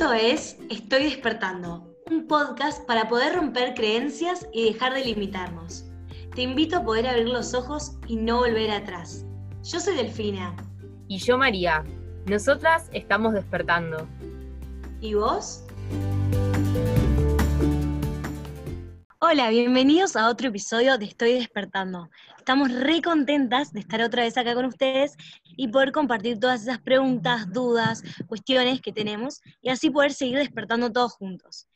Esto es Estoy despertando, un podcast para poder romper creencias y dejar de limitarnos. Te invito a poder abrir los ojos y no volver atrás. Yo soy Delfina. Y yo María. Nosotras estamos despertando. ¿Y vos? Hola, bienvenidos a otro episodio de Estoy despertando. Estamos re contentas de estar otra vez acá con ustedes y poder compartir todas esas preguntas, dudas, cuestiones que tenemos y así poder seguir despertando todos juntos.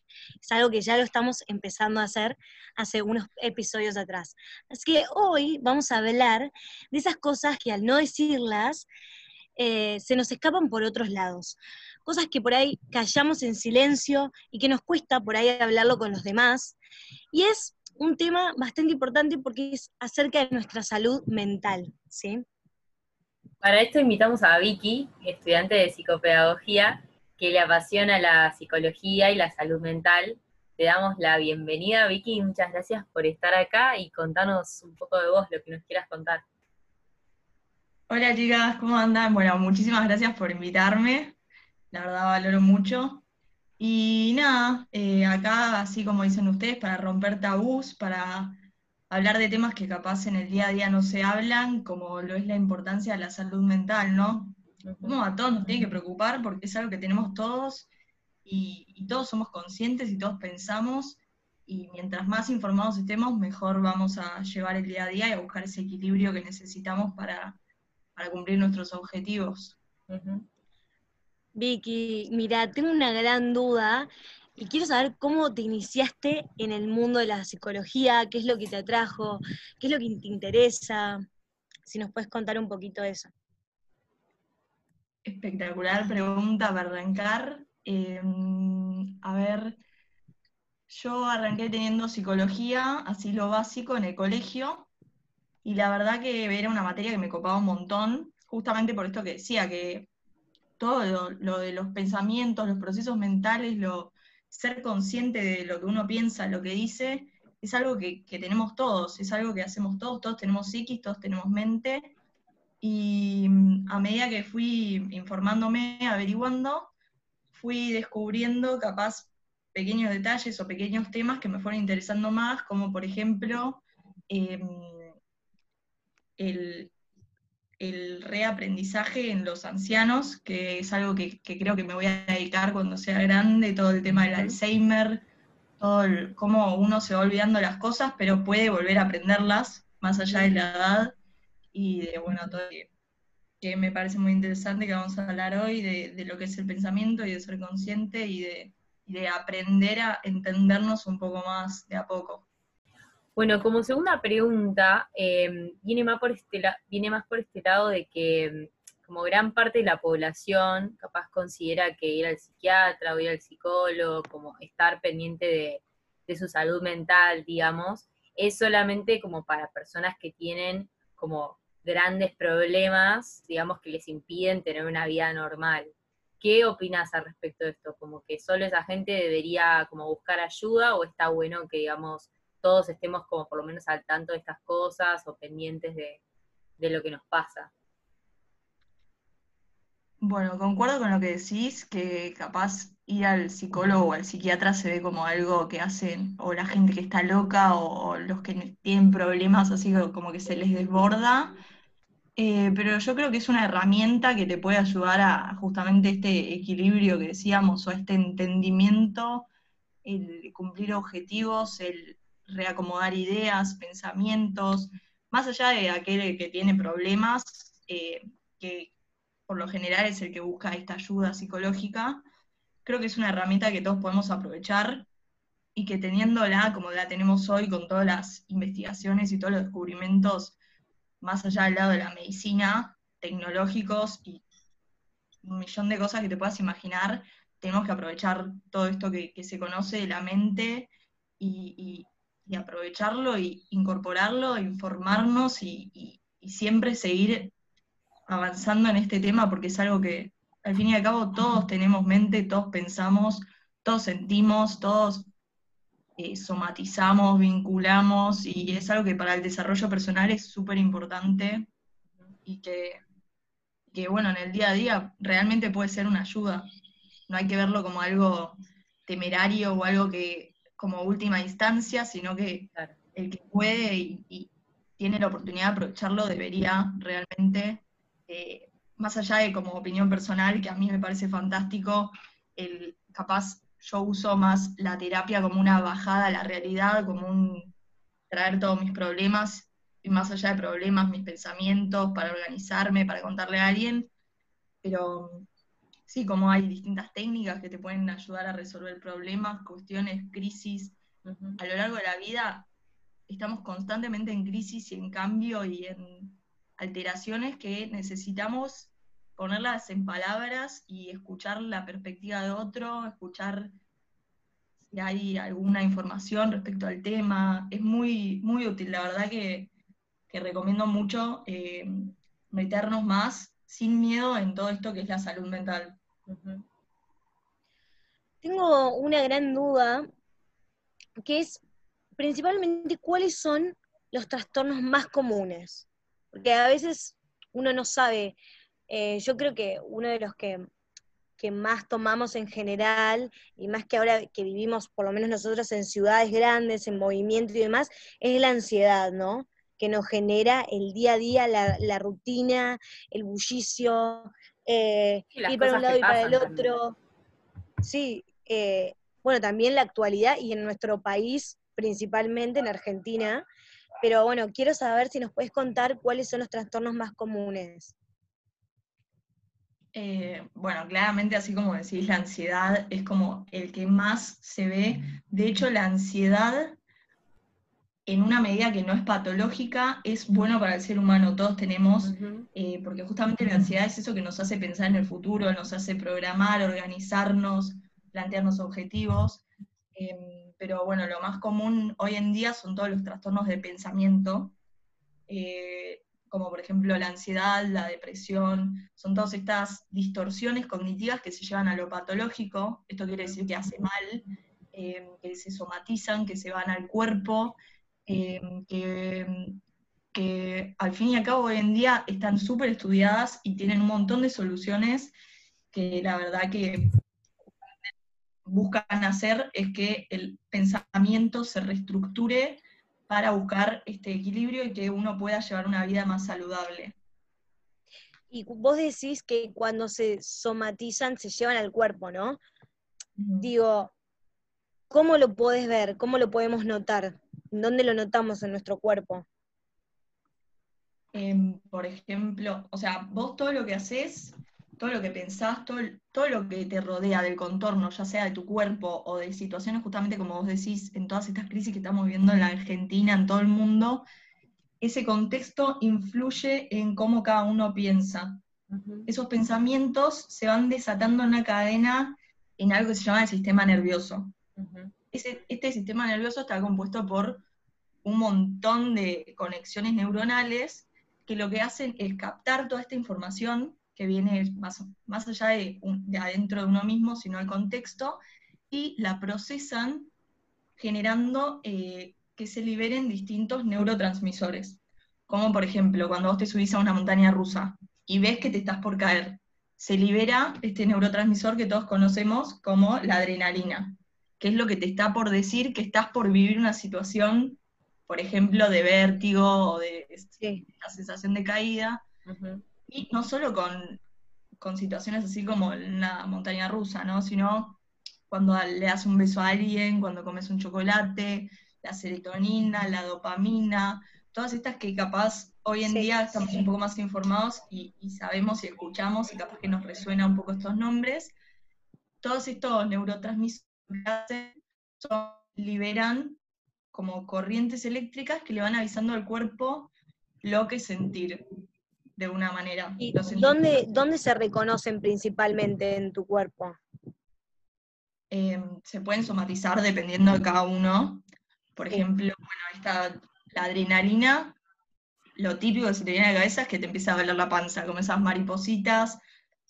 Es algo que ya lo estamos empezando a hacer hace unos episodios atrás. Así que hoy vamos a hablar de esas cosas que al no decirlas eh, se nos escapan por otros lados. Cosas que por ahí callamos en silencio y que nos cuesta por ahí hablarlo con los demás. Y es un tema bastante importante porque es acerca de nuestra salud mental, ¿sí? Para esto invitamos a Vicky, estudiante de psicopedagogía, que le apasiona la psicología y la salud mental. Te damos la bienvenida, Vicky, y muchas gracias por estar acá y contarnos un poco de vos, lo que nos quieras contar. Hola chicas, ¿cómo andan? Bueno, muchísimas gracias por invitarme, la verdad valoro mucho. Y nada, eh, acá, así como dicen ustedes, para romper tabús, para hablar de temas que capaz en el día a día no se hablan, como lo es la importancia de la salud mental, ¿no? Como a todos nos tiene que preocupar porque es algo que tenemos todos y, y todos somos conscientes y todos pensamos y mientras más informados estemos, mejor vamos a llevar el día a día y a buscar ese equilibrio que necesitamos para, para cumplir nuestros objetivos. Vicky, mira, tengo una gran duda y quiero saber cómo te iniciaste en el mundo de la psicología, qué es lo que te atrajo, qué es lo que te interesa, si nos puedes contar un poquito de eso. Espectacular pregunta para arrancar. Em, a ver, yo arranqué teniendo psicología, así lo básico, en el colegio, y la verdad que era una materia que me copaba un montón, justamente por esto que decía, que lo, de los pensamientos, los procesos mentales, lo, ser consciente de lo que uno piensa, lo que dice, es algo que, tenemos todos, es algo que hacemos todos, todos tenemos psiquis, todos tenemos mente, y mm, a medida que fui informándome, averiguando, fui descubriendo capaz pequeños detalles o pequeños temas que me fueron interesando más, como por ejemplo em, el, el, reaprendizaje en los ancianos, que es algo que, creo que me voy a dedicar cuando sea grande, todo el tema del Alzheimer, todo cómo uno se va olvidando las cosas, pero puede volver a aprenderlas más allá de la edad, y de, bueno, todo que, me parece muy interesante que vamos a hablar hoy, de, de lo que es el pensamiento y de ser consciente y de, y de aprender a entendernos un poco más de a poco. Bueno, como segunda pregunta, eh, viene, más por este viene más por este lado de que mm, como gran parte de la población capaz considera que ir al psiquiatra o ir al psicólogo, como estar pendiente de, su salud mental, digamos, es solamente como para personas que tienen como grandes problemas, digamos, que les impiden tener una vida normal. ¿Qué opinas al respecto de esto? ¿Como que solo esa gente debería como buscar ayuda o está bueno que, digamos, todos estemos como por lo menos al tanto de estas cosas o pendientes de, lo que nos pasa. Bueno, concuerdo con lo que decís, que capaz ir al psicólogo o al psiquiatra se ve como algo que hacen o la gente que está loca o, los que tienen problemas así como que se les desborda. Eh, pero yo creo que es una herramienta que te puede ayudar a justamente este equilibrio que decíamos o este entendimiento, el cumplir objetivos, el reacomodar ideas, pensamientos, más allá de aquel que tiene problemas, eh, que por lo general es el que busca esta ayuda psicológica, creo que es una herramienta que todos podemos aprovechar y que teniéndola como la tenemos hoy con todas las investigaciones y todos los descubrimientos más allá del lado de la medicina, tecnológicos y un millón de cosas que te puedas imaginar, tenemos que aprovechar todo esto que, se conoce de la mente y, y aprovecharlo y incorporarlo, informarnos y, siempre seguir avanzando en este tema porque es algo que al fin y al cabo todos tenemos mente, todos pensamos, todos sentimos, todos eh, somatizamos, vinculamos y es algo que para el desarrollo personal es súper importante y que, bueno, en el día a día realmente puede ser una ayuda. no hay que verlo como algo temerario o algo que como última instancia, sino que el que puede y, tiene la oportunidad de aprovecharlo debería realmente, eh, más allá de como opinión personal, que a mí me parece fantástico, el capaz yo uso más la terapia como una bajada a la realidad, como un traer todos mis problemas, y más allá de problemas, mis pensamientos, para organizarme, para contarle a alguien, pero sí, como hay distintas técnicas que te pueden ayudar a resolver problemas, cuestiones, crisis. A lo largo de la vida estamos constantemente en crisis y en cambio y en alteraciones que necesitamos ponerlas en palabras y escuchar la perspectiva de otro, escuchar si hay alguna información respecto al tema. Es muy, muy útil, la verdad que, recomiendo mucho eh, meternos más sin miedo en todo esto que es la salud mental. Tengo una gran duda, que es principalmente cuáles son los trastornos más comunes. Porque a veces uno no sabe, eh, yo creo que uno de los que, más tomamos en general, y más que ahora que vivimos, por lo menos nosotros en ciudades grandes, en movimiento y demás, es la ansiedad, ¿no? Que nos genera el día a día, la rutina, el bullicio, eh, ir para un lado y para el otro. Sí, eh, bueno, también la actualidad y en nuestro país, principalmente en Argentina. Pero bueno, quiero saber si nos puedes contar cuáles son los trastornos más comunes. Eh, bueno, claramente así como decís, la ansiedad es como el que más se ve. De hecho, la ansiedad en una medida que no es patológica, es bueno para el ser humano, todos tenemos, eh, porque justamente la ansiedad es eso que nos hace pensar en el futuro, nos hace programar, organizarnos, plantearnos objetivos. Em, pero bueno, lo más común hoy en día son todos los trastornos de pensamiento, eh, como por ejemplo la ansiedad, la depresión, son todas estas distorsiones cognitivas que se llevan a lo patológico, esto quiere decir que hace mal, em, que se somatizan, que se van al cuerpo, Em, que, al fin y al cabo hoy en día están súper estudiadas y tienen un montón de soluciones que la verdad que buscan hacer es que el pensamiento se reestructure para buscar este equilibrio y que uno pueda llevar una vida más saludable. Y vos decís que cuando se somatizan se llevan al cuerpo, ¿no? Digo, ¿cómo lo podés ver? ¿Cómo lo podemos notar? ¿Dónde lo notamos en nuestro cuerpo? Em, por ejemplo, o sea, vos todo lo que haces, todo lo que pensás, todo, todo lo que te rodea del contorno, ya sea de tu cuerpo o de situaciones justamente como vos decís, en todas estas crisis que estamos viviendo en la Argentina, en todo el mundo, ese contexto influye en cómo cada uno piensa. Esos pensamientos se van desatando en una cadena en algo que se llama el sistema nervioso este sistema nervioso está compuesto por un montón de conexiones neuronales que lo que hacen es captar toda esta información que viene más, más allá de, adentro de uno mismo, sino al contexto, y la procesan generando eh, que se liberen distintos neurotransmisores. Como por ejemplo, cuando vos te subís a una montaña rusa y ves que te estás por caer, se libera este neurotransmisor que todos conocemos como la adrenalina qué es lo que te está por decir que estás por vivir una situación, por ejemplo, de vértigo o de la sensación de caída. Y no solo con, situaciones así como en una montaña rusa, ¿no? Sino cuando le das un beso a alguien, cuando comes un chocolate, la serotonina, la dopamina, todas estas que capaz hoy en día estamos un poco más informados y, y, sabemos y escuchamos y capaz que nos resuena un poco estos nombres, todos estos neurotransmisores liberan como corrientes eléctricas que le van avisando al cuerpo lo que sentir de una manera. ¿Y dónde, dónde se reconocen principalmente en tu cuerpo? Em, se pueden somatizar dependiendo de cada uno. Por ejemplo, bueno, esta, la adrenalina, lo típico que se te viene a la cabeza es que te empieza a doler la panza, como esas maripositas.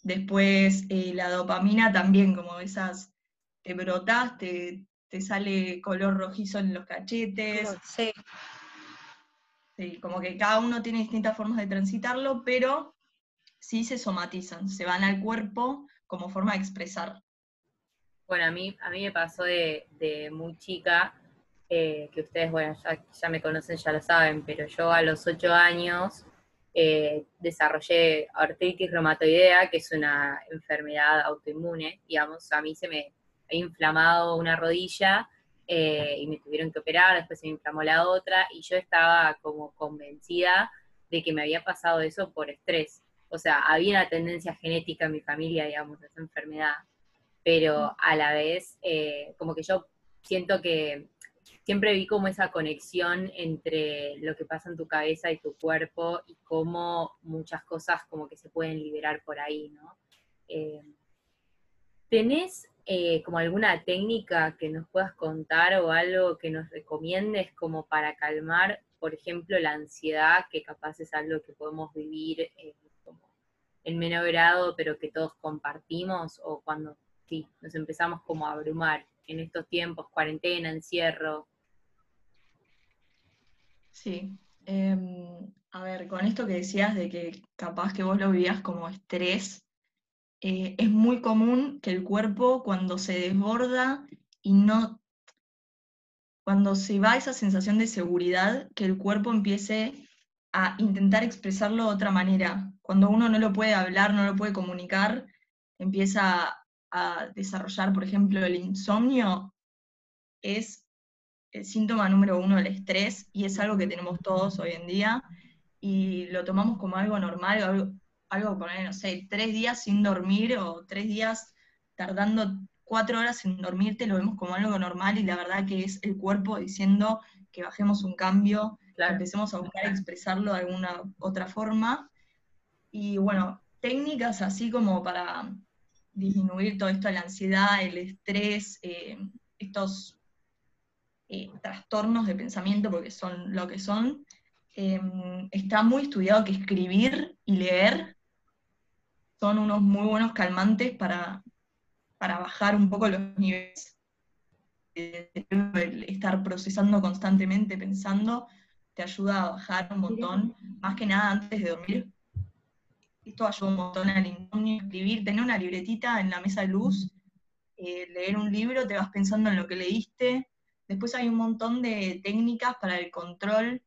Después eh, la dopamina también, como esas te brotas, te, sale color rojizo en los cachetes. Sí. Sí, como que cada uno tiene distintas formas de transitarlo, pero sí se somatizan, se van al cuerpo como forma de expresar. Bueno, a mí, a mí me pasó de, muy chica, eh, que ustedes, bueno, ya, me conocen, ya lo saben, pero yo a los ocho años eh, desarrollé artritis reumatoidea, que es una enfermedad autoinmune, digamos, a mí se me inflamado una rodilla eh, y me tuvieron que operar, después se me inflamó la otra, y yo estaba como convencida de que me había pasado eso por estrés. O sea, había una tendencia genética en mi familia, digamos, de esa enfermedad, pero a la vez, eh, como que yo siento que siempre vi como esa conexión entre lo que pasa en tu cabeza y tu cuerpo y cómo muchas cosas como que se pueden liberar por ahí, ¿no? Eh, ¿Tenés eh, como alguna técnica que nos puedas contar o algo que nos recomiendes como para calmar, por ejemplo, la ansiedad, que capaz es algo que podemos vivir eh, como en menor grado, pero que todos compartimos, o cuando sí, nos empezamos como a abrumar en estos tiempos, cuarentena, encierro? Sí. Em, a ver, con esto que decías de que capaz que vos lo vivías como estrés, eh, es muy común que el cuerpo cuando se desborda y no, cuando se va esa sensación de seguridad, que el cuerpo empiece a intentar expresarlo de otra manera. Cuando uno no lo puede hablar, no lo puede comunicar, empieza a desarrollar, por ejemplo, el insomnio, es el síntoma número uno del estrés y es algo que tenemos todos hoy en día y lo tomamos como algo normal, algo, algo, poner, no sé, tres días sin dormir o tres días tardando cuatro horas en dormirte, lo vemos como algo normal y la verdad que es el cuerpo diciendo que bajemos un cambio, que empecemos a buscar expresarlo de alguna otra forma. Y bueno, técnicas así como para disminuir todo esto de la ansiedad, el estrés, eh, estos eh, trastornos de pensamiento, porque son lo que son, eh, está muy estudiado que escribir y leer son unos muy buenos calmantes para, para bajar un poco los niveles. El estar procesando constantemente, pensando, te ayuda a bajar un montón, más que nada antes de dormir. Esto ayuda un montón al insomnio, escribir, tener una libretita en la mesa de luz, eh, leer un libro, te vas pensando en lo que leíste. Después hay un montón de técnicas para el control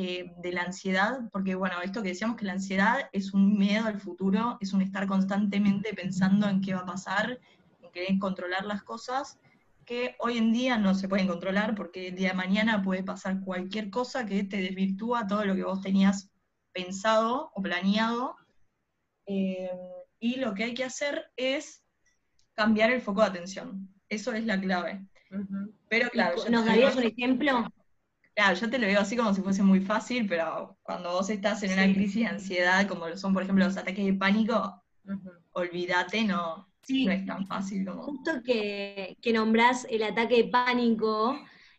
eh, de la ansiedad, porque bueno, esto que decíamos que la ansiedad es un miedo al futuro, es un estar constantemente pensando en qué va a pasar, en querer controlar las cosas, que hoy en día no se pueden controlar porque el día de mañana puede pasar cualquier cosa que te desvirtúa todo lo que vos tenías pensado o planeado. Eh, y lo que hay que hacer es cambiar el foco de atención. Eso es la clave. Pero claro, ¿nos darías un ejemplo? Claro, yo te lo digo así como si fuese muy fácil, pero cuando vos estás en una crisis de ansiedad, como son, por ejemplo, los ataques de pánico, olvídate, no, no es tan fácil como. Justo que, que nombrás el ataque de pánico,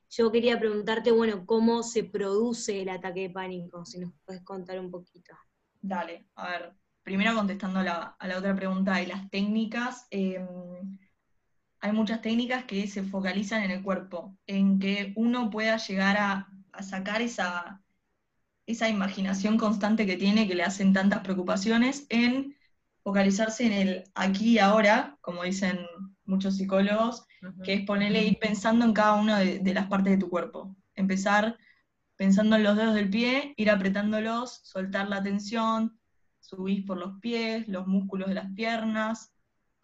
yo quería preguntarte, bueno, ¿cómo se produce el ataque de pánico? Si nos puedes contar un poquito. Dale, a ver, primero contestando a la, otra pregunta de las técnicas. Em, hay muchas técnicas que se focalizan en el cuerpo, en que uno pueda llegar a, sacar esa, esa imaginación constante que tiene, que le hacen tantas preocupaciones, en focalizarse en el aquí y ahora, como dicen muchos psicólogos, que es ponerle ir pensando en cada una de, de, las partes de tu cuerpo. Empezar pensando en los dedos del pie, ir apretándolos, soltar la tensión, subir por los pies, los músculos de las piernas,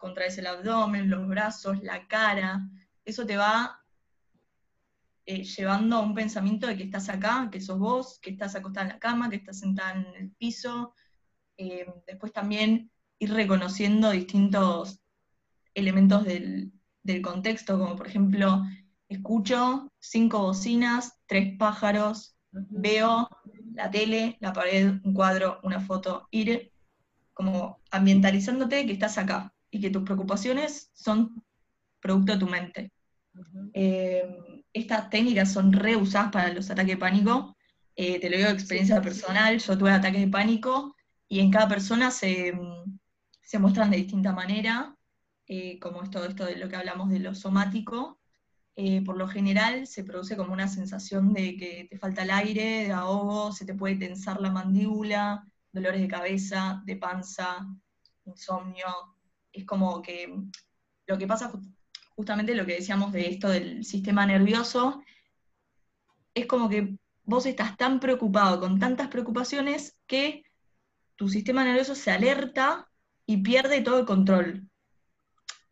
contraes el abdomen, los brazos, la cara, eso te va eh, llevando a un pensamiento de que estás acá, que sos vos, que estás acostada en la cama, que estás sentada en el piso. Eh, después también ir reconociendo distintos elementos del, contexto, como por ejemplo, escucho cinco bocinas, tres pájaros, veo la tele, la pared, un cuadro, una foto, ir como ambientalizándote que estás acá, y que tus preocupaciones son producto de tu mente. Eh, estas técnicas son reusadas para los ataques de pánico. Eh, te lo digo de experiencia personal, yo tuve ataques de pánico y en cada persona se, muestran de distinta manera, eh, como es todo esto de lo que hablamos de lo somático. por lo general se produce como una sensación de que te falta el aire, de ahogo, se te puede tensar la mandíbula, dolores de cabeza, de panza, insomnio, es como que lo que pasa justamente lo que decíamos de esto del sistema nervioso, es como que vos estás tan preocupado con tantas preocupaciones que tu sistema nervioso se alerta y pierde todo el control.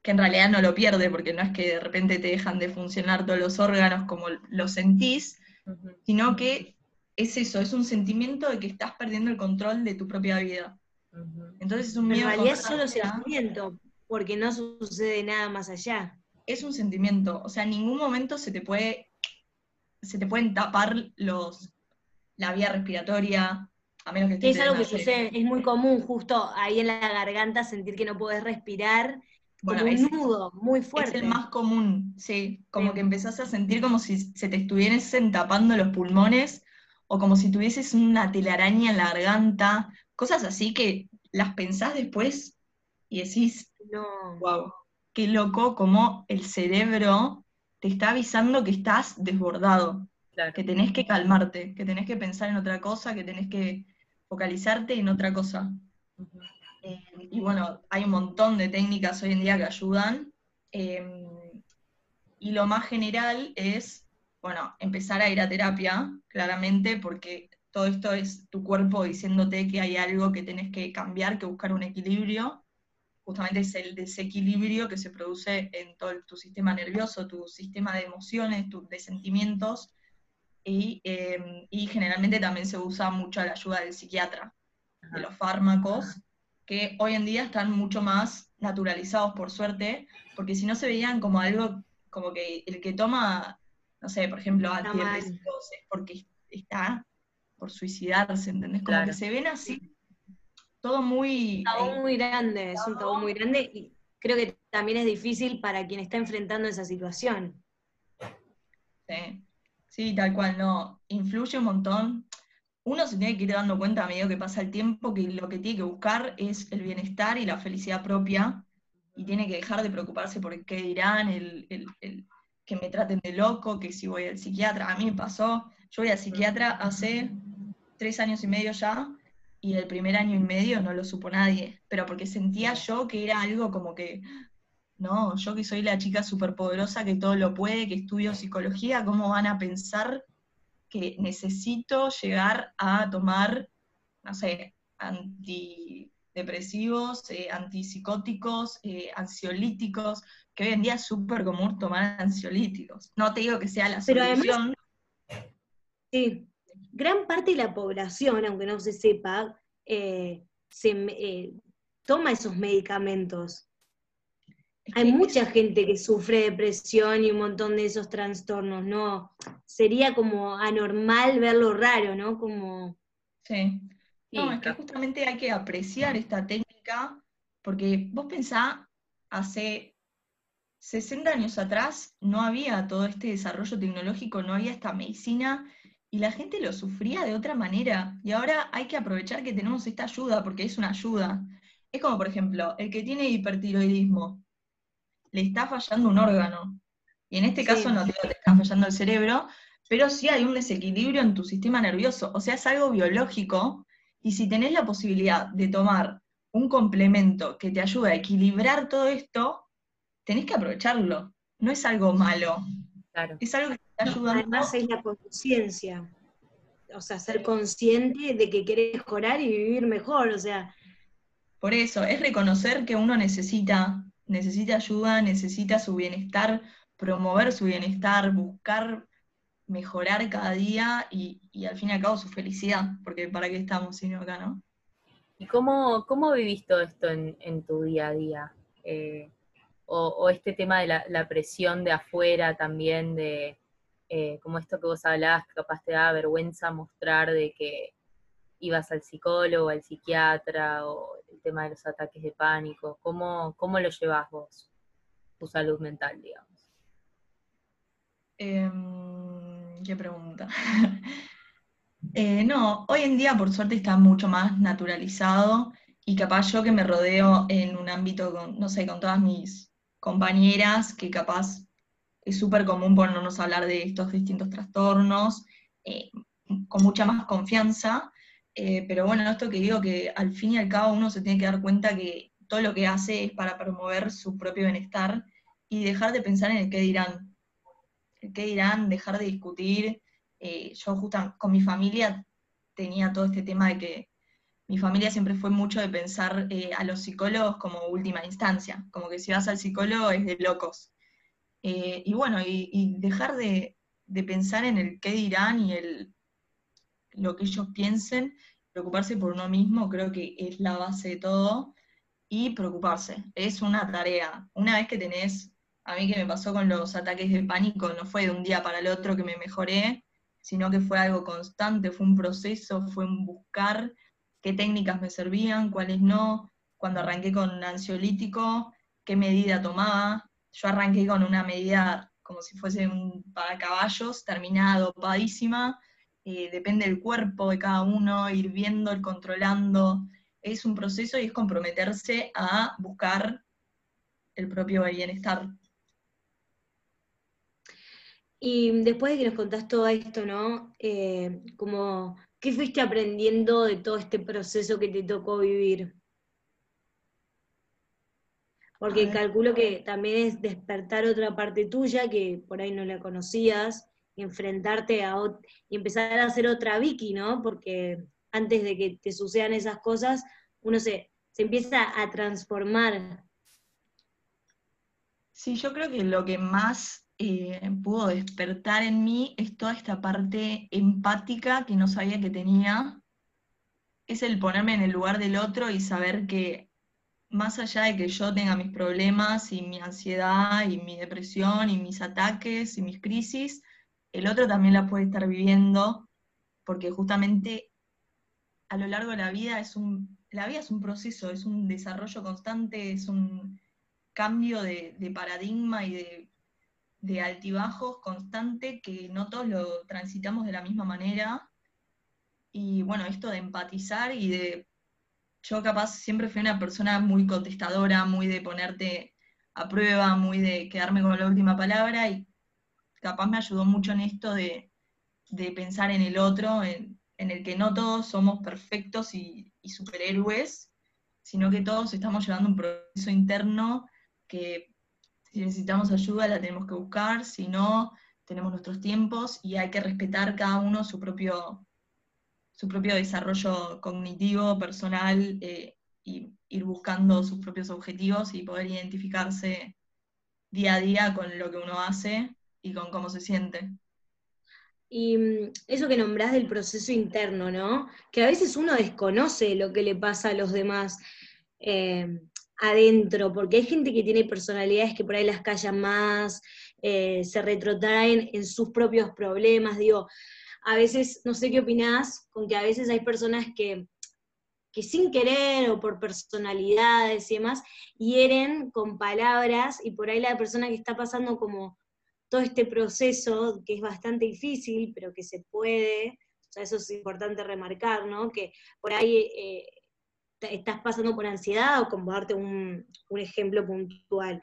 Que en realidad no lo pierde, porque no es que de repente te dejan de funcionar todos los órganos como lo sentís, sino que es eso, es un sentimiento de que estás perdiendo el control de tu propia vida. Entonces es un miedo. En realidad es solo sentimiento, porque no sucede nada más allá. Es un sentimiento, o sea, en ningún momento se te puede, se te pueden tapar los, la vía respiratoria, a menos que estés Es algo que sucede, es muy común justo ahí en la garganta sentir que no podés respirar, como un nudo muy fuerte. Es el más común, sí, como que empezás a sentir como si se te estuviesen tapando los pulmones o como si tuvieses una telaraña en la garganta, cosas así que las pensás después y decís, no. wow, qué loco como el cerebro te está avisando que estás desbordado, que tenés que calmarte, que tenés que pensar en otra cosa, que tenés que focalizarte en otra cosa. Eh, y bueno, hay un montón de técnicas hoy en día que ayudan. Eh, y lo más general es bueno, empezar a ir a terapia, claramente, porque todo esto es tu cuerpo diciéndote que hay algo que tenés que cambiar, que buscar un equilibrio. Justamente es el desequilibrio que se produce en todo tu sistema nervioso, tu sistema de emociones, tu, de sentimientos, y, em, y, generalmente también se usa mucho la ayuda del psiquiatra, de los fármacos, que hoy en día están mucho más naturalizados, por suerte, porque si no se veían como algo, como que el que toma no sé, por ejemplo, antidepresivos, es porque está por suicidarse, ¿entendés? Como que se ven así, todo muy... Un tabú eh, muy grande, es un tabú muy grande y creo que también es difícil para quien está enfrentando esa situación. Sí, sí, tal cual, no, influye un montón. Uno se tiene que ir dando cuenta a medida que pasa el tiempo que lo que tiene que buscar es el bienestar y la felicidad propia y tiene que dejar de preocuparse por qué dirán, el, que me traten de loco, que si voy al psiquiatra, a mí me pasó, yo voy al psiquiatra hace tres años y medio ya, y el primer año y medio no lo supo nadie, pero porque sentía yo que era algo como que, no, yo que soy la chica superpoderosa que todo lo puede, que estudio psicología, ¿cómo van a pensar que necesito llegar a tomar, no sé, antidepresivos, eh, antipsicóticos, eh, ansiolíticos, que hoy en día es súper común tomar ansiolíticos. No te digo que sea la solución. sí, gran parte de la población, aunque no se sepa, eh, se, eh, toma esos medicamentos. Hay mucha gente que sufre depresión y un montón de esos trastornos, ¿no? Sería como anormal verlo raro, ¿no? Como... Sí. No, es que justamente hay que apreciar esta técnica, porque vos pensás, hace 60 años atrás no había todo este desarrollo tecnológico, no había esta medicina y la gente lo sufría de otra manera. Y ahora hay que aprovechar que tenemos esta ayuda porque es una ayuda. Es como, por ejemplo, el que tiene hipertiroidismo, le está fallando un órgano. Y en este caso no te está fallando el cerebro, pero sí hay un desequilibrio en tu sistema nervioso. O sea, es algo biológico. Y si tenés la posibilidad de tomar un complemento que te ayude a equilibrar todo esto, tenés que aprovecharlo. No es algo malo. Es algo que ayudando. Además es la conciencia. O sea, ser consciente de que querés mejorar y vivir mejor. O sea. Por eso, es reconocer que uno necesita, necesita ayuda, necesita su bienestar, promover su bienestar, buscar mejorar cada día y, al fin y al cabo su felicidad, porque para qué estamos sino acá, ¿no? ¿Y cómo, cómo vivís todo esto en, tu día a día? Eh, o, este tema de la, presión de afuera también, de eh, como esto que vos hablabas, que capaz te da vergüenza mostrar de que ibas al psicólogo, al psiquiatra, o el tema de los ataques de pánico, ¿cómo, cómo lo llevas vos, tu salud mental, digamos? Em, qué pregunta. Eh, no, hoy en día por suerte está mucho más naturalizado y capaz yo que me rodeo en un ámbito no sé, con todas mis compañeras que capaz es súper común ponernos a hablar de estos distintos trastornos eh, con mucha más confianza. Eh, pero bueno, esto que digo que al fin y al cabo uno se tiene que dar cuenta que todo lo que hace es para promover su propio bienestar y dejar de pensar en el qué dirán. El qué dirán, dejar de discutir. Eh, yo justo con mi familia tenía todo este tema de que mi familia siempre fue mucho de pensar a los psicólogos como última instancia, como que si vas al psicólogo es de locos. Eh, y bueno, y, dejar de, pensar en el qué dirán y el, lo que ellos piensen, preocuparse por uno mismo, creo que es la base de todo, y preocuparse, es una tarea. Una vez que tenés, a mí que me pasó con los ataques de pánico, no fue de un día para el otro que me mejoré, sino que fue algo constante, fue un proceso, fue un buscar qué técnicas me servían, cuáles no, cuando arranqué con ansiolítico, qué medida tomaba. Yo arranqué con una medida como si fuese un para caballos, terminada dopadísima, eh, depende del cuerpo de cada uno, ir viendo, ir controlando. Es un proceso y es comprometerse a buscar el propio bienestar. Y después de que nos contás todo esto, ¿no? Eh, como ¿Qué fuiste aprendiendo de todo este proceso que te tocó vivir? Porque calculo que también es despertar otra parte tuya que por ahí no la conocías, enfrentarte a y empezar a hacer otra Vicky, ¿no? Porque antes de que te sucedan esas cosas, uno se, se empieza a transformar. Sí, yo creo que lo que más eh, pudo despertar en mí es toda esta parte empática que no sabía que tenía. Es el ponerme en el lugar del otro y saber que más allá de que yo tenga mis problemas y mi ansiedad y mi depresión y mis ataques y mis crisis, el otro también la puede estar viviendo, porque justamente a lo largo de la vida es un, la vida es un proceso, es un desarrollo constante, es un cambio de paradigma y de de altibajos constante que no todos lo transitamos de la misma manera. Y bueno, esto de empatizar y de... Yo capaz siempre fui una persona muy contestadora, muy de ponerte a prueba, muy de quedarme con la última palabra y capaz me ayudó mucho en esto de, pensar en el otro, en, el que no todos somos perfectos y, y superhéroes, sino que todos estamos llevando un proceso interno que si necesitamos ayuda la tenemos que buscar, si no, tenemos nuestros tiempos y hay que respetar cada uno su propio, su propio desarrollo cognitivo, personal, e ir buscando sus propios objetivos y poder identificarse día a día con lo que uno hace y con cómo se siente. Y mm, eso que nombrás del proceso interno, ¿no? Que a veces uno desconoce lo que le pasa a los demás. Eh, adentro, porque hay gente que tiene personalidades que por ahí las callan más, eh, se retrotraen en sus propios problemas, digo, a veces, no sé qué opinás, con que a veces hay personas que, que sin querer o por personalidades y demás, hieren con palabras y por ahí la persona que está pasando como todo este proceso, que es bastante difícil, pero que se puede, o sea, eso es importante remarcar, ¿no? Que por ahí eh, estás pasando por ansiedad o como darte un, ejemplo puntual,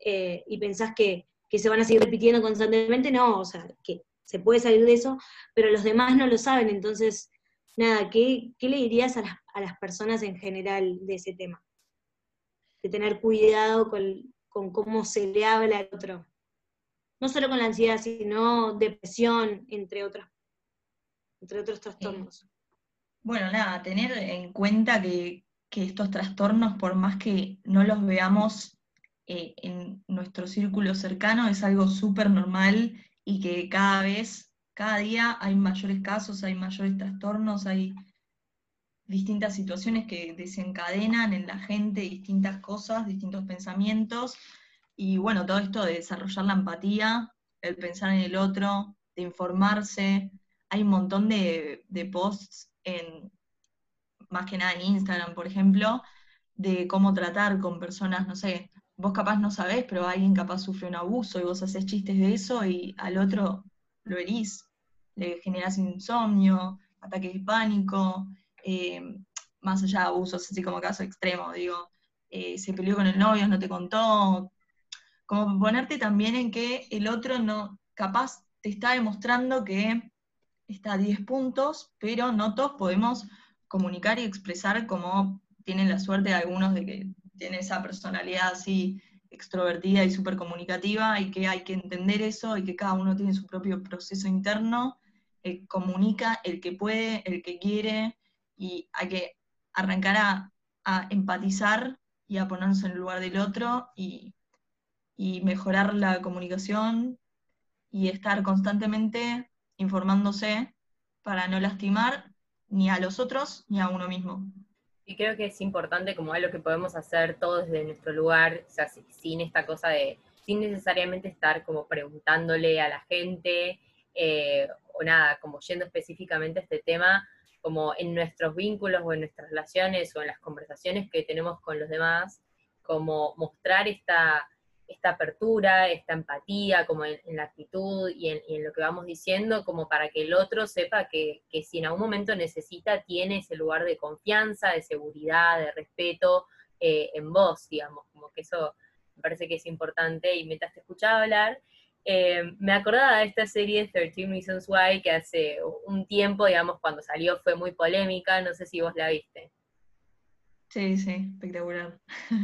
eh, y pensás que, se van a seguir repitiendo constantemente, no, o sea, que se puede salir de eso, pero los demás no lo saben, entonces, nada, ¿qué, le dirías a las, personas en general de ese tema? De tener cuidado con, cómo se le habla al otro. No solo con la ansiedad, sino depresión, entre otros, entre otros trastornos. Bueno, nada, tener en cuenta que, estos trastornos, por más que no los veamos eh, en nuestro círculo cercano, es algo súper normal y que cada vez, cada día hay mayores casos, hay mayores trastornos, hay distintas situaciones que desencadenan en la gente distintas cosas, distintos pensamientos, y bueno, todo esto de desarrollar la empatía, el pensar en el otro, de informarse, hay un montón de, posts en, más que nada en Instagram, por ejemplo, de cómo tratar con personas, no sé, vos capaz no sabés, pero alguien capaz sufre un abuso y vos haces chistes de eso y al otro lo herís, le generas insomnio, ataques de pánico, eh, más allá de abusos, así como caso extremo, digo, eh, se peleó con el novio, no te contó, como ponerte también en que el otro no, capaz te está demostrando que está a 10 puntos, pero no todos podemos comunicar y expresar como tienen la suerte algunos de que tienen esa personalidad así extrovertida y súper comunicativa y que hay que entender eso y que cada uno tiene su propio proceso interno, eh, comunica el que puede, el que quiere y hay que arrancar a, empatizar y a ponerse en el lugar del otro y, y mejorar la comunicación y estar constantemente informándose para no lastimar ni a los otros ni a uno mismo. Y creo que es importante como algo que podemos hacer todos desde nuestro lugar, o sea, sin esta cosa de, sin necesariamente estar como preguntándole a la gente, eh, o nada, como yendo específicamente a este tema, como en nuestros vínculos o en nuestras relaciones o en las conversaciones que tenemos con los demás, como mostrar esta, esta apertura, esta empatía, como en, la actitud y en, lo que vamos diciendo, como para que el otro sepa que, si en algún momento necesita, tiene ese lugar de confianza, de seguridad, de respeto eh, en vos, digamos, como que eso me parece que es importante. Y mientras te escuchaba hablar, eh, me acordaba de esta serie 13 Reasons Why, que hace un tiempo, digamos, cuando salió fue muy polémica, no sé si vos la viste. Sí, sí, espectacular.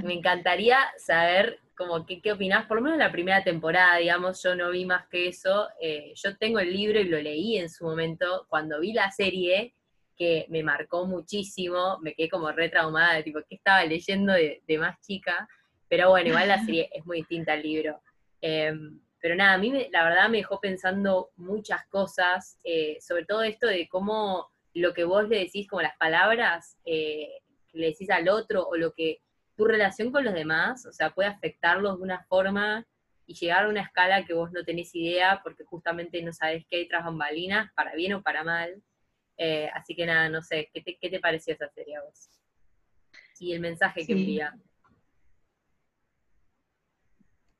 Me encantaría saber como qué, qué opinás, por lo menos la primera temporada, digamos, yo no vi más que eso. Eh, yo tengo el libro y lo leí en su momento. Cuando vi la serie, que me marcó muchísimo, me quedé como retraumada, de tipo, ¿qué estaba leyendo de, más chica? Pero bueno, igual la serie es muy distinta al libro. Em, pero nada, a mí la verdad me dejó pensando muchas cosas, eh, sobre todo esto de cómo lo que vos le decís, como las palabras, eh, le decís al otro o lo que tu relación con los demás, o sea, puede afectarlos de una forma y llegar a una escala que vos no tenés idea porque justamente no sabés qué hay tras bambalinas, para bien o para mal. Eh, así que nada, no sé, ¿qué te, ¿qué te, pareció esa serie a vos? Y el mensaje que envía.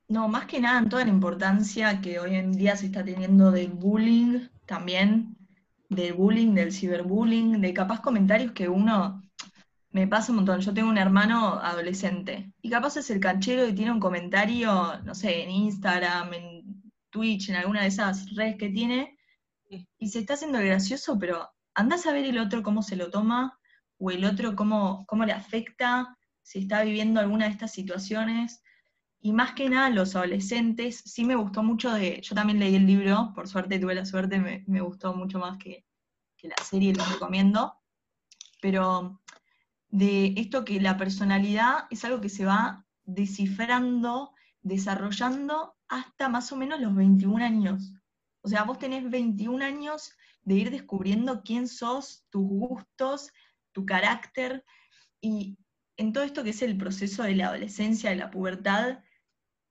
No, más que nada en toda la importancia que hoy en día se está teniendo del bullying también, del bullying, del ciberbullying, de capaz comentarios que uno me pasa un montón. Yo tengo un hermano adolescente y capaz es el canchero y tiene un comentario, no sé, en Instagram, en Twitch, en alguna de esas redes que tiene, y se está haciendo gracioso, pero anda a ver el otro cómo se lo toma o el otro cómo, cómo le afecta, si está viviendo alguna de estas situaciones. Y más que nada los adolescentes, sí me gustó mucho de, yo también leí el libro, por suerte tuve la suerte, me, me gustó mucho más que, que la serie, lo recomiendo, pero de esto que la personalidad es algo que se va descifrando, desarrollando hasta más o menos los 21 años. O sea, vos tenés 21 años de ir descubriendo quién sos, tus gustos, tu carácter, y en todo esto que es el proceso de la adolescencia, de la pubertad,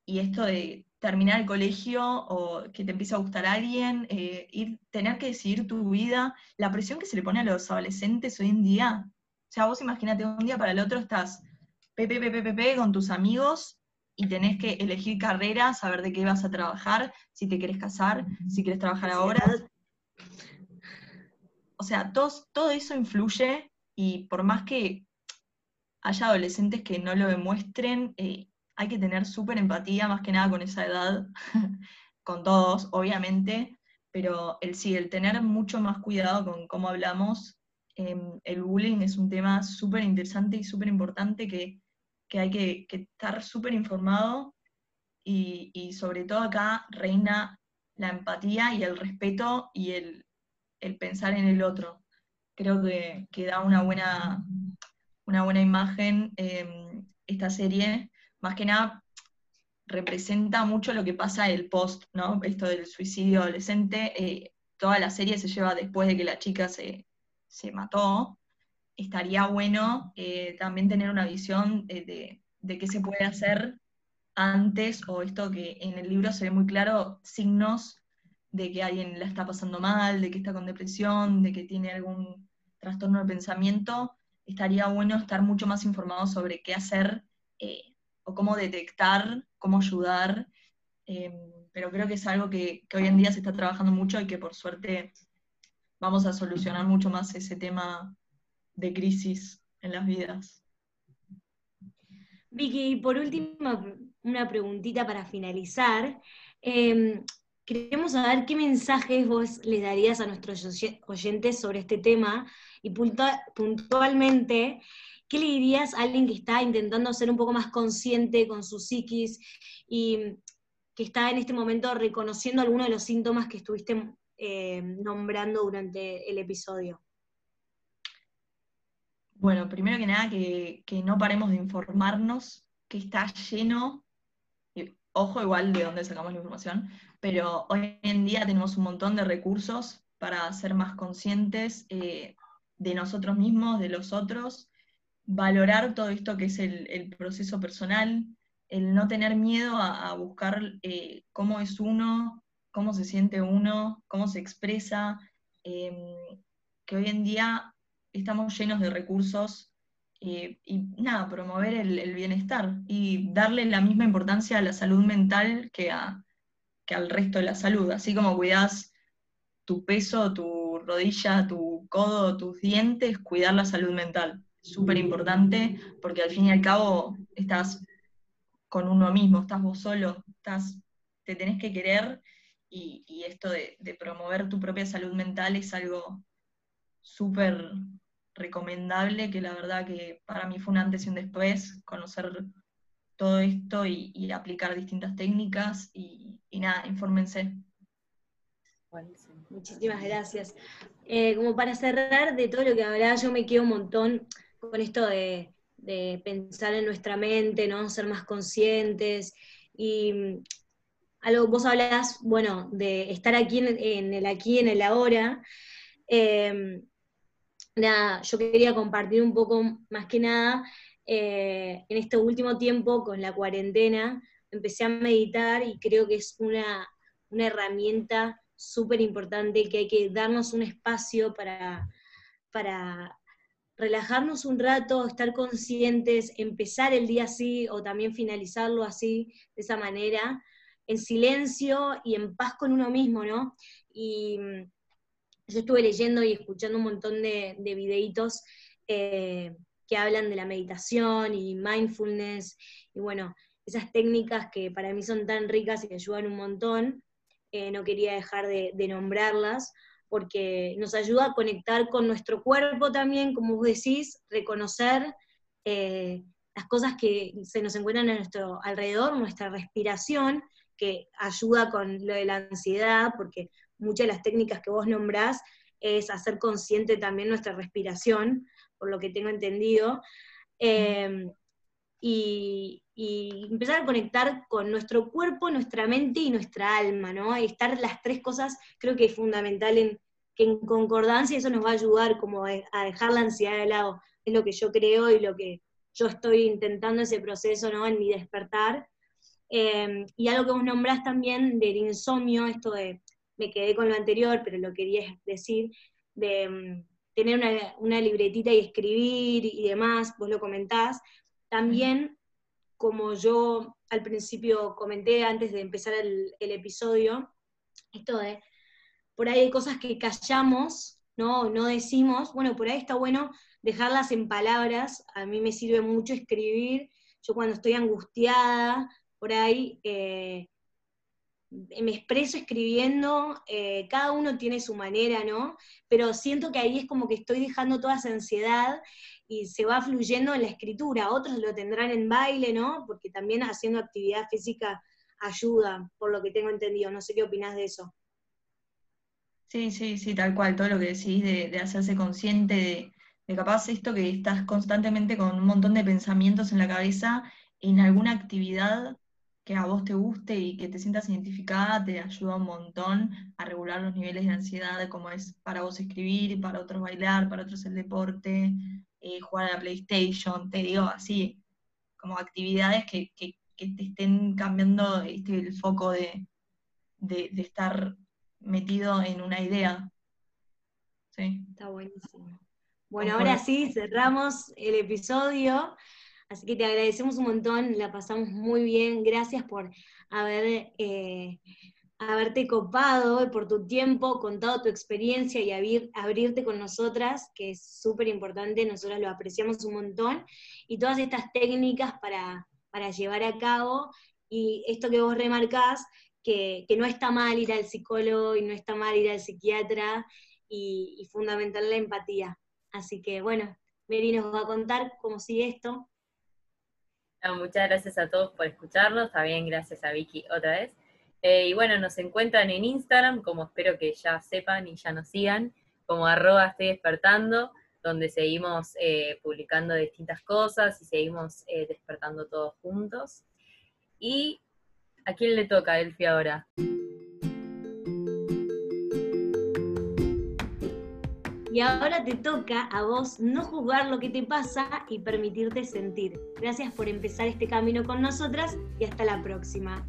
y esto de terminar el colegio o que te empieza a gustar alguien, eh, ir, tener que decidir tu vida, la presión que se le pone a los adolescentes hoy en día sea, vos imagínate, un día para el otro estás pepe, con tus amigos y tenés que elegir carrera, saber de qué vas a trabajar, si te querés casar, si quieres trabajar ahora. O sea, todo, eso influye y por más que haya adolescentes que no lo demuestren, eh, hay que tener súper empatía, más que nada con esa edad, con todos, obviamente, pero el sí, el tener mucho más cuidado con cómo hablamos Em, el bullying es un tema súper interesante y súper importante que, hay que, estar súper informado y, sobre todo acá reina la empatía y el respeto y el, pensar en el otro. Creo que, da una buena, una buena imagen em, esta serie, más que nada representa mucho lo que pasa el post, ¿no? Esto del suicidio adolescente, eh, toda la serie se lleva después de que la chica se, se mató, estaría bueno eh, también tener una visión de, qué se puede hacer antes, o esto que en el libro se ve muy claro, signos de que alguien la está pasando mal, de que está con depresión, de que tiene algún trastorno de pensamiento, estaría bueno estar mucho más informado sobre qué hacer eh, o cómo detectar, cómo ayudar, eh, pero creo que es algo que, que, hoy en día se está trabajando mucho y que por suerte vamos a solucionar mucho más ese tema de crisis en las vidas. Vicky, por último, una preguntita para finalizar. Em, queremos saber qué mensajes vos les darías a nuestros oyentes sobre este tema y puntualmente ¿qué le dirías a alguien que está intentando ser un poco más consciente con su psiquis y que está en este momento reconociendo algunos de los síntomas que estuviste eh, nombrando durante el episodio? Bueno, primero que nada, que, no paremos de informarnos, que está lleno, ojo igual de dónde sacamos la información, pero hoy en día tenemos un montón de recursos para ser más conscientes eh, de nosotros mismos, de los otros, valorar todo esto que es el, proceso personal, el no tener miedo a, buscar eh, cómo es uno, cómo se siente uno, cómo se expresa, em, que hoy en día estamos llenos de recursos eh, y nada, promover el, bienestar y darle la misma importancia a la salud mental que, a, que al resto de la salud. Así como cuidas tu peso, tu rodilla, tu codo, tus dientes, cuidar la salud mental. Súper importante porque al fin y al cabo estás con uno mismo, estás vos solo, estás, te tenés que querer y, esto de, de promover tu propia salud mental es algo súper recomendable, que la verdad que para mí fue un antes y un después, conocer todo esto y, aplicar distintas técnicas y, nada, infórmense. Muchísimas gracias. Eh, como para cerrar de todo lo que hablaba, yo me quedo un montón con esto de, pensar en nuestra mente, ¿no? Ser más conscientes. Y algo, vos hablas, bueno, de estar aquí en, el aquí, en el ahora. Eh, nada, yo quería compartir un poco más que nada, eh, en este último tiempo con la cuarentena, empecé a meditar y creo que es una, herramienta súper importante que hay que darnos un espacio para, para relajarnos un rato, estar conscientes, empezar el día así o también finalizarlo así, de esa manera, en silencio y en paz con uno mismo, ¿no? Y yo estuve leyendo y escuchando un montón de, de videitos eh, que hablan de la meditación y mindfulness, y bueno, esas técnicas que para mí son tan ricas y que ayudan un montón, eh, no quería dejar de, nombrarlas, porque nos ayuda a conectar con nuestro cuerpo también, como vos decís, reconocer eh, las cosas que se nos encuentran a nuestro alrededor, nuestra respiración, que ayuda con lo de la ansiedad, porque muchas de las técnicas que vos nombrás es hacer consciente también nuestra respiración, por lo que tengo entendido, em, y, empezar a conectar con nuestro cuerpo, nuestra mente y nuestra alma, ¿no? Y estar las tres cosas creo que es fundamental en que en concordancia eso nos va a ayudar como a dejar la ansiedad de lado, es lo que yo creo y lo que yo estoy intentando ese proceso, ¿no? En mi despertar. Em, y algo que vos nombrás también del insomnio, esto de me quedé con lo anterior, pero lo quería decir, de mm, tener una, libretita y escribir y demás, vos lo comentás. También, como yo al principio comenté antes de empezar el, episodio, esto de, por ahí hay cosas que callamos, ¿no? no decimos, bueno, por ahí está bueno dejarlas en palabras, a mí me sirve mucho escribir, yo cuando estoy angustiada, por ahí, eh, me expreso escribiendo, eh, cada uno tiene su manera, ¿no? Pero siento que ahí es como que estoy dejando toda esa ansiedad y se va fluyendo en la escritura. Otros lo tendrán en baile, ¿no? Porque también haciendo actividad física ayuda, por lo que tengo entendido. No sé qué opinas de eso. Sí, sí, sí, tal cual, todo lo que decís de, hacerse consciente de, de capaz esto que estás constantemente con un montón de pensamientos en la cabeza en alguna actividad que a vos te guste y que te sientas identificada te ayuda un montón a regular los niveles de ansiedad, como es para vos escribir, para otros bailar, para otros el deporte, eh, jugar a la PlayStation, te digo así, como actividades que, te estén cambiando este, el foco de, estar metido en una idea. Sí. Está buenísimo. Bueno, ahora sí, cerramos el episodio. Así que te agradecemos un montón, la pasamos muy bien. Gracias por haber, eh, haberte copado, por tu tiempo, contado tu experiencia y abrirte con nosotras, que es súper importante, nosotras lo apreciamos un montón. Y todas estas técnicas para, llevar a cabo. Y esto que vos remarcás, que, no está mal ir al psicólogo y no está mal ir al psiquiatra y, y fundamental la empatía. Así que bueno, Mary nos va a contar cómo sigue esto. Muchas gracias a todos por escucharnos, también gracias a Vicky otra vez. Eh, y bueno, nos encuentran en Instagram, como espero que ya sepan y ya nos sigan, como arroba estoy despertando, donde seguimos eh, publicando distintas cosas y seguimos eh, despertando todos juntos. ¿Y a quién le toca, Elfi, ahora? Y ahora te toca a vos no juzgar lo que te pasa y permitirte sentir. Gracias por empezar este camino con nosotras y hasta la próxima.